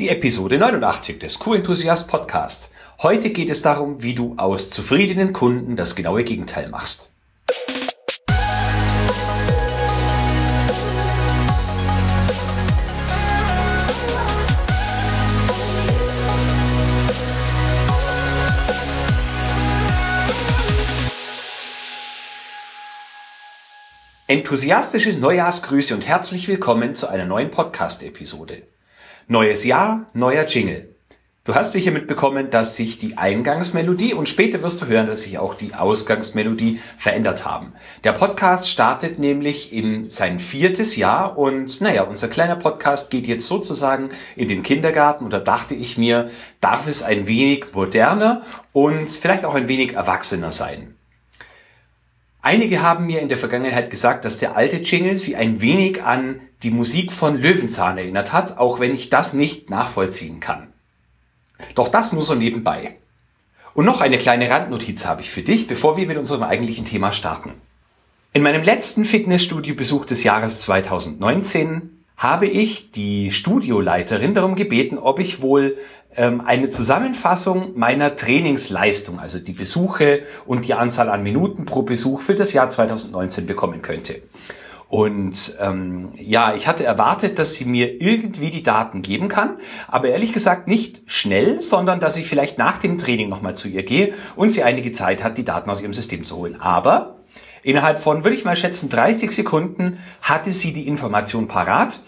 Die Episode 89 des Q-Enthusiast Podcast. Heute geht es darum, wie du aus zufriedenen Kunden das genaue Gegenteil machst. Enthusiastische Neujahrsgrüße und herzlich willkommen zu einer neuen Podcast-Episode. Neues Jahr, neuer Jingle. Du hast sicher mitbekommen, dass sich die Eingangsmelodie und später wirst du hören, dass sich auch die Ausgangsmelodie verändert haben. Der Podcast startet nämlich in sein viertes Jahr und naja, unser kleiner Podcast geht jetzt sozusagen in den Kindergarten und da dachte ich mir, darf es ein wenig moderner und vielleicht auch ein wenig erwachsener sein. Einige haben mir in der Vergangenheit gesagt, dass der alte Jingle sie ein wenig an die Musik von Löwenzahn erinnert hat, auch wenn ich das nicht nachvollziehen kann. Doch das nur so nebenbei. Und noch eine kleine Randnotiz habe ich für dich, bevor wir mit unserem eigentlichen Thema starten. In meinem letzten Fitnessstudio-Besuch des Jahres 2019 habe ich die Studioleiterin darum gebeten, ob ich wohl ähm, eine Zusammenfassung meiner Trainingsleistung, also die Besuche und die Anzahl an Minuten pro Besuch für das Jahr 2019 bekommen könnte. Und ähm, ja, ich hatte erwartet, dass sie mir irgendwie die Daten geben kann, aber ehrlich gesagt nicht schnell, sondern dass ich vielleicht nach dem Training nochmal zu ihr gehe und sie einige Zeit hat, die Daten aus ihrem System zu holen. Aber Innerhalb von, würde ich mal schätzen, 30 Sekunden hatte sie die Information parat.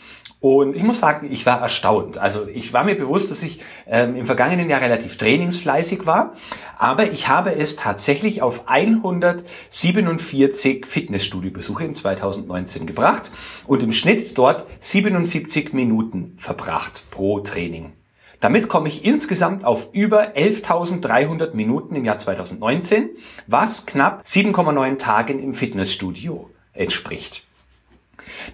Und ich muss sagen, ich war erstaunt. Also ich war mir bewusst, dass ich ähm, im vergangenen Jahr relativ trainingsfleißig war, aber ich habe es tatsächlich auf 147 Fitnessstudio-Besuche in 2019 gebracht und im Schnitt dort 77 Minuten verbracht pro Training. Damit komme ich insgesamt auf über 11.300 Minuten im Jahr 2019, was knapp 7,9 Tagen im Fitnessstudio entspricht.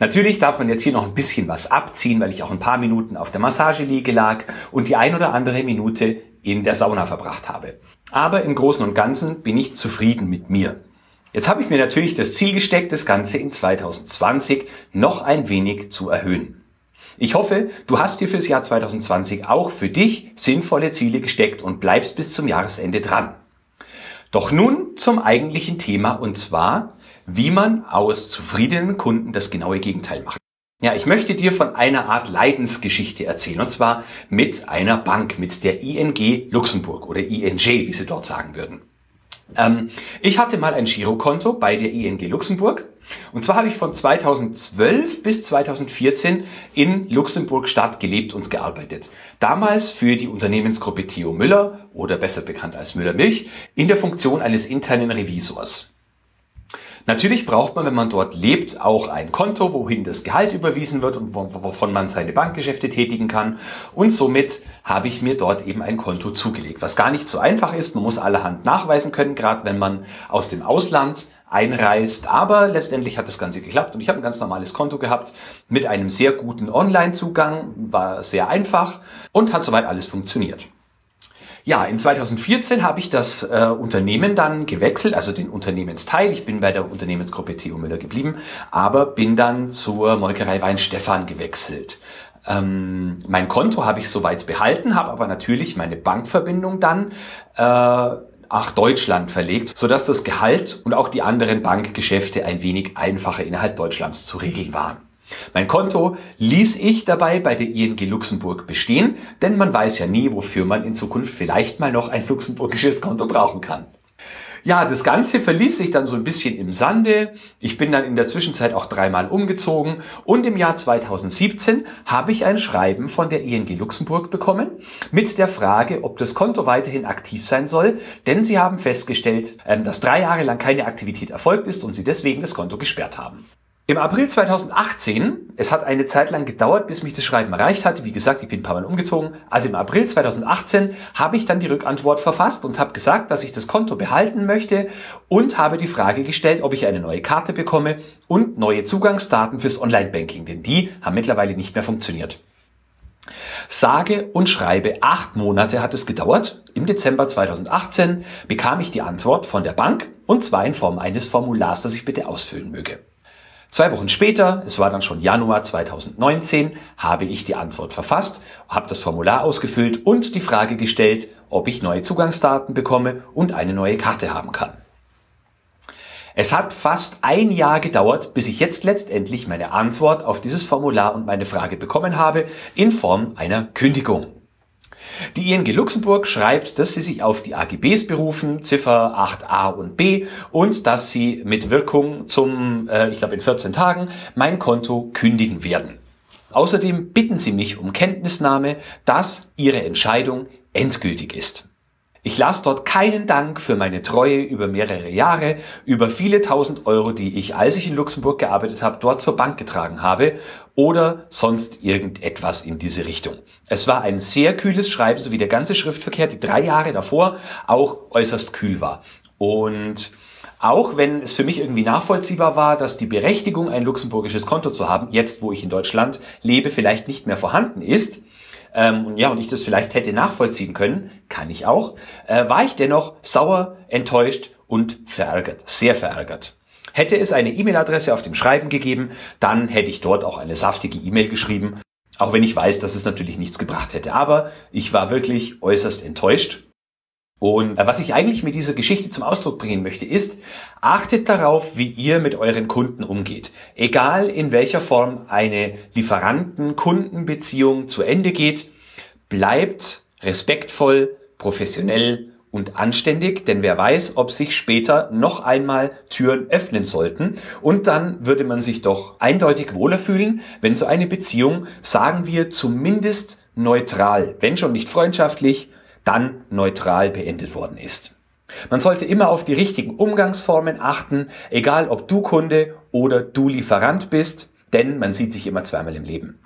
Natürlich darf man jetzt hier noch ein bisschen was abziehen, weil ich auch ein paar Minuten auf der Massageliege lag und die ein oder andere Minute in der Sauna verbracht habe. Aber im Großen und Ganzen bin ich zufrieden mit mir. Jetzt habe ich mir natürlich das Ziel gesteckt, das Ganze in 2020 noch ein wenig zu erhöhen. Ich hoffe, du hast dir fürs Jahr 2020 auch für dich sinnvolle Ziele gesteckt und bleibst bis zum Jahresende dran. Doch nun zum eigentlichen Thema und zwar, wie man aus zufriedenen Kunden das genaue Gegenteil macht. Ja, ich möchte dir von einer Art Leidensgeschichte erzählen und zwar mit einer Bank, mit der ING Luxemburg oder ING, wie sie dort sagen würden. Ähm, ich hatte mal ein Girokonto bei der ING Luxemburg. Und zwar habe ich von 2012 bis 2014 in Luxemburg Stadt gelebt und gearbeitet. Damals für die Unternehmensgruppe Theo Müller oder besser bekannt als Müller Milch in der Funktion eines internen Revisors. Natürlich braucht man, wenn man dort lebt, auch ein Konto, wohin das Gehalt überwiesen wird und wovon man seine Bankgeschäfte tätigen kann. Und somit habe ich mir dort eben ein Konto zugelegt, was gar nicht so einfach ist. Man muss allerhand nachweisen können, gerade wenn man aus dem Ausland einreist. Aber letztendlich hat das Ganze geklappt und ich habe ein ganz normales Konto gehabt mit einem sehr guten Online-Zugang, war sehr einfach und hat soweit alles funktioniert. Ja, in 2014 habe ich das äh, Unternehmen dann gewechselt, also den Unternehmensteil. Ich bin bei der Unternehmensgruppe Theo Müller geblieben, aber bin dann zur Molkerei Weinstefan gewechselt. Ähm, mein Konto habe ich soweit behalten, habe aber natürlich meine Bankverbindung dann äh, nach Deutschland verlegt, sodass das Gehalt und auch die anderen Bankgeschäfte ein wenig einfacher innerhalb Deutschlands zu regeln waren. Mein Konto ließ ich dabei bei der ING Luxemburg bestehen, denn man weiß ja nie, wofür man in Zukunft vielleicht mal noch ein luxemburgisches Konto brauchen kann. Ja, das Ganze verlief sich dann so ein bisschen im Sande. Ich bin dann in der Zwischenzeit auch dreimal umgezogen und im Jahr 2017 habe ich ein Schreiben von der ING Luxemburg bekommen mit der Frage, ob das Konto weiterhin aktiv sein soll, denn sie haben festgestellt, ähm, dass drei Jahre lang keine Aktivität erfolgt ist und sie deswegen das Konto gesperrt haben. Im April 2018, es hat eine Zeit lang gedauert, bis mich das Schreiben erreicht hatte. Wie gesagt, ich bin ein paar Mal umgezogen. Also im April 2018 habe ich dann die Rückantwort verfasst und habe gesagt, dass ich das Konto behalten möchte und habe die Frage gestellt, ob ich eine neue Karte bekomme und neue Zugangsdaten fürs Online-Banking, denn die haben mittlerweile nicht mehr funktioniert. Sage und schreibe, acht Monate hat es gedauert. Im Dezember 2018 bekam ich die Antwort von der Bank und zwar in Form eines Formulars, das ich bitte ausfüllen möge. Zwei Wochen später, es war dann schon Januar 2019, habe ich die Antwort verfasst, habe das Formular ausgefüllt und die Frage gestellt, ob ich neue Zugangsdaten bekomme und eine neue Karte haben kann. Es hat fast ein Jahr gedauert, bis ich jetzt letztendlich meine Antwort auf dieses Formular und meine Frage bekommen habe in Form einer Kündigung. Die ING Luxemburg schreibt, dass sie sich auf die AGBs berufen, Ziffer 8a und b, und dass sie mit Wirkung zum, äh, ich glaube in 14 Tagen, mein Konto kündigen werden. Außerdem bitten sie mich um Kenntnisnahme, dass ihre Entscheidung endgültig ist. Ich las dort keinen Dank für meine Treue über mehrere Jahre, über viele tausend Euro, die ich, als ich in Luxemburg gearbeitet habe, dort zur Bank getragen habe oder sonst irgendetwas in diese Richtung. Es war ein sehr kühles Schreiben, so wie der ganze Schriftverkehr, die drei Jahre davor auch äußerst kühl war. Und auch wenn es für mich irgendwie nachvollziehbar war, dass die Berechtigung, ein luxemburgisches Konto zu haben, jetzt wo ich in Deutschland lebe, vielleicht nicht mehr vorhanden ist, ähm, ja, und ich das vielleicht hätte nachvollziehen können, kann ich auch, äh, war ich dennoch sauer, enttäuscht und verärgert, sehr verärgert. Hätte es eine E-Mail-Adresse auf dem Schreiben gegeben, dann hätte ich dort auch eine saftige E-Mail geschrieben, auch wenn ich weiß, dass es natürlich nichts gebracht hätte. Aber ich war wirklich äußerst enttäuscht und äh, was ich eigentlich mit dieser Geschichte zum Ausdruck bringen möchte, ist, achtet darauf, wie ihr mit euren Kunden umgeht. Egal in welcher Form eine Lieferanten-Kunden-Beziehung zu Ende geht, bleibt respektvoll, professionell und anständig, denn wer weiß, ob sich später noch einmal Türen öffnen sollten. Und dann würde man sich doch eindeutig wohler fühlen, wenn so eine Beziehung, sagen wir, zumindest neutral, wenn schon nicht freundschaftlich, dann neutral beendet worden ist. Man sollte immer auf die richtigen Umgangsformen achten, egal ob du Kunde oder du Lieferant bist, denn man sieht sich immer zweimal im Leben.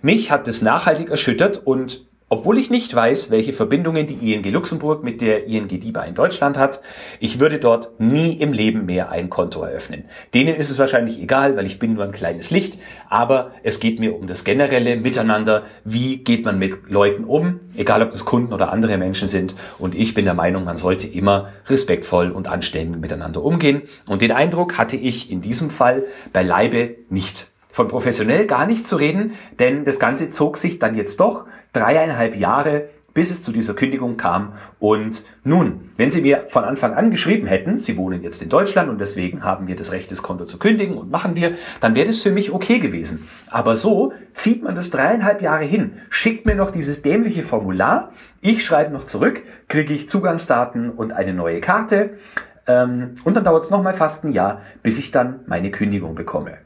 Mich hat es nachhaltig erschüttert und obwohl ich nicht weiß, welche Verbindungen die ING Luxemburg mit der ING DIBA in Deutschland hat, ich würde dort nie im Leben mehr ein Konto eröffnen. Denen ist es wahrscheinlich egal, weil ich bin nur ein kleines Licht, aber es geht mir um das generelle Miteinander. Wie geht man mit Leuten um, egal ob das Kunden oder andere Menschen sind. Und ich bin der Meinung, man sollte immer respektvoll und anständig miteinander umgehen. Und den Eindruck hatte ich in diesem Fall beileibe nicht. Von professionell gar nicht zu reden, denn das Ganze zog sich dann jetzt doch dreieinhalb Jahre, bis es zu dieser Kündigung kam. Und nun, wenn Sie mir von Anfang an geschrieben hätten, Sie wohnen jetzt in Deutschland und deswegen haben wir das Recht, das Konto zu kündigen und machen wir, dann wäre das für mich okay gewesen. Aber so zieht man das dreieinhalb Jahre hin, schickt mir noch dieses dämliche Formular, ich schreibe noch zurück, kriege ich Zugangsdaten und eine neue Karte. Ähm, und dann dauert es nochmal fast ein Jahr, bis ich dann meine Kündigung bekomme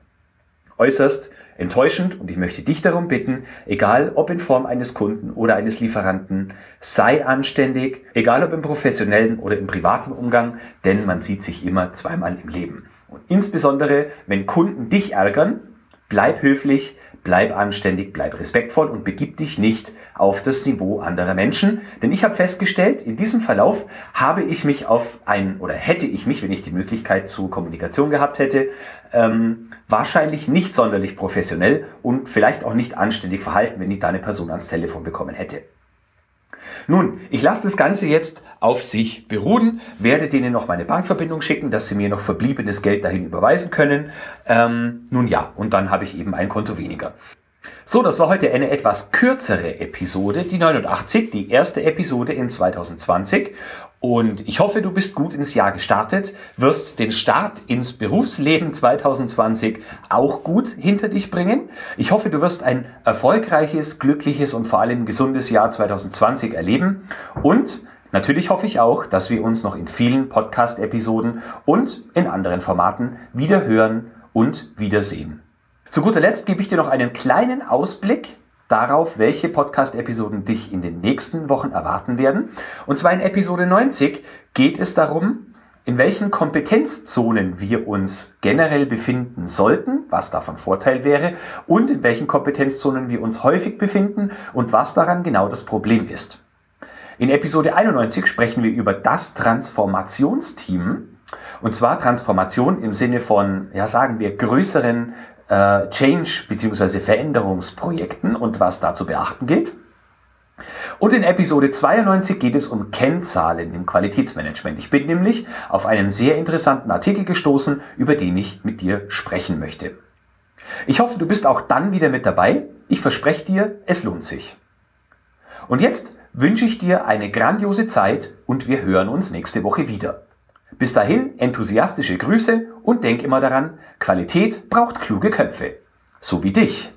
äußerst enttäuschend und ich möchte dich darum bitten, egal ob in Form eines Kunden oder eines Lieferanten, sei anständig, egal ob im professionellen oder im privaten Umgang, denn man sieht sich immer zweimal im Leben. Und insbesondere, wenn Kunden dich ärgern, bleib höflich, bleib anständig, bleib respektvoll und begib dich nicht auf das Niveau anderer Menschen. Denn ich habe festgestellt, in diesem Verlauf habe ich mich auf ein, oder hätte ich mich, wenn ich die Möglichkeit zur Kommunikation gehabt hätte, ähm, wahrscheinlich nicht sonderlich professionell und vielleicht auch nicht anständig verhalten, wenn ich da eine Person ans Telefon bekommen hätte. Nun, ich lasse das Ganze jetzt auf sich beruhen, werde denen noch meine Bankverbindung schicken, dass sie mir noch verbliebenes Geld dahin überweisen können. Ähm, nun ja, und dann habe ich eben ein Konto weniger. So, das war heute eine etwas kürzere Episode, die 89, die erste Episode in 2020. Und ich hoffe, du bist gut ins Jahr gestartet, wirst den Start ins Berufsleben 2020 auch gut hinter dich bringen. Ich hoffe, du wirst ein erfolgreiches, glückliches und vor allem gesundes Jahr 2020 erleben. Und natürlich hoffe ich auch, dass wir uns noch in vielen Podcast-Episoden und in anderen Formaten wieder hören und wiedersehen. Zu guter Letzt gebe ich dir noch einen kleinen Ausblick darauf, welche Podcast-Episoden dich in den nächsten Wochen erwarten werden. Und zwar in Episode 90 geht es darum, in welchen Kompetenzzonen wir uns generell befinden sollten, was davon Vorteil wäre, und in welchen Kompetenzzonen wir uns häufig befinden und was daran genau das Problem ist. In Episode 91 sprechen wir über das Transformationsteam, und zwar Transformation im Sinne von, ja sagen wir, größeren äh, Change- bzw. Veränderungsprojekten und was da zu beachten gilt. Und in Episode 92 geht es um Kennzahlen im Qualitätsmanagement. Ich bin nämlich auf einen sehr interessanten Artikel gestoßen, über den ich mit dir sprechen möchte. Ich hoffe, du bist auch dann wieder mit dabei. Ich verspreche dir, es lohnt sich. Und jetzt wünsche ich dir eine grandiose Zeit und wir hören uns nächste Woche wieder. Bis dahin enthusiastische Grüße und denk immer daran, Qualität braucht kluge Köpfe. So wie dich.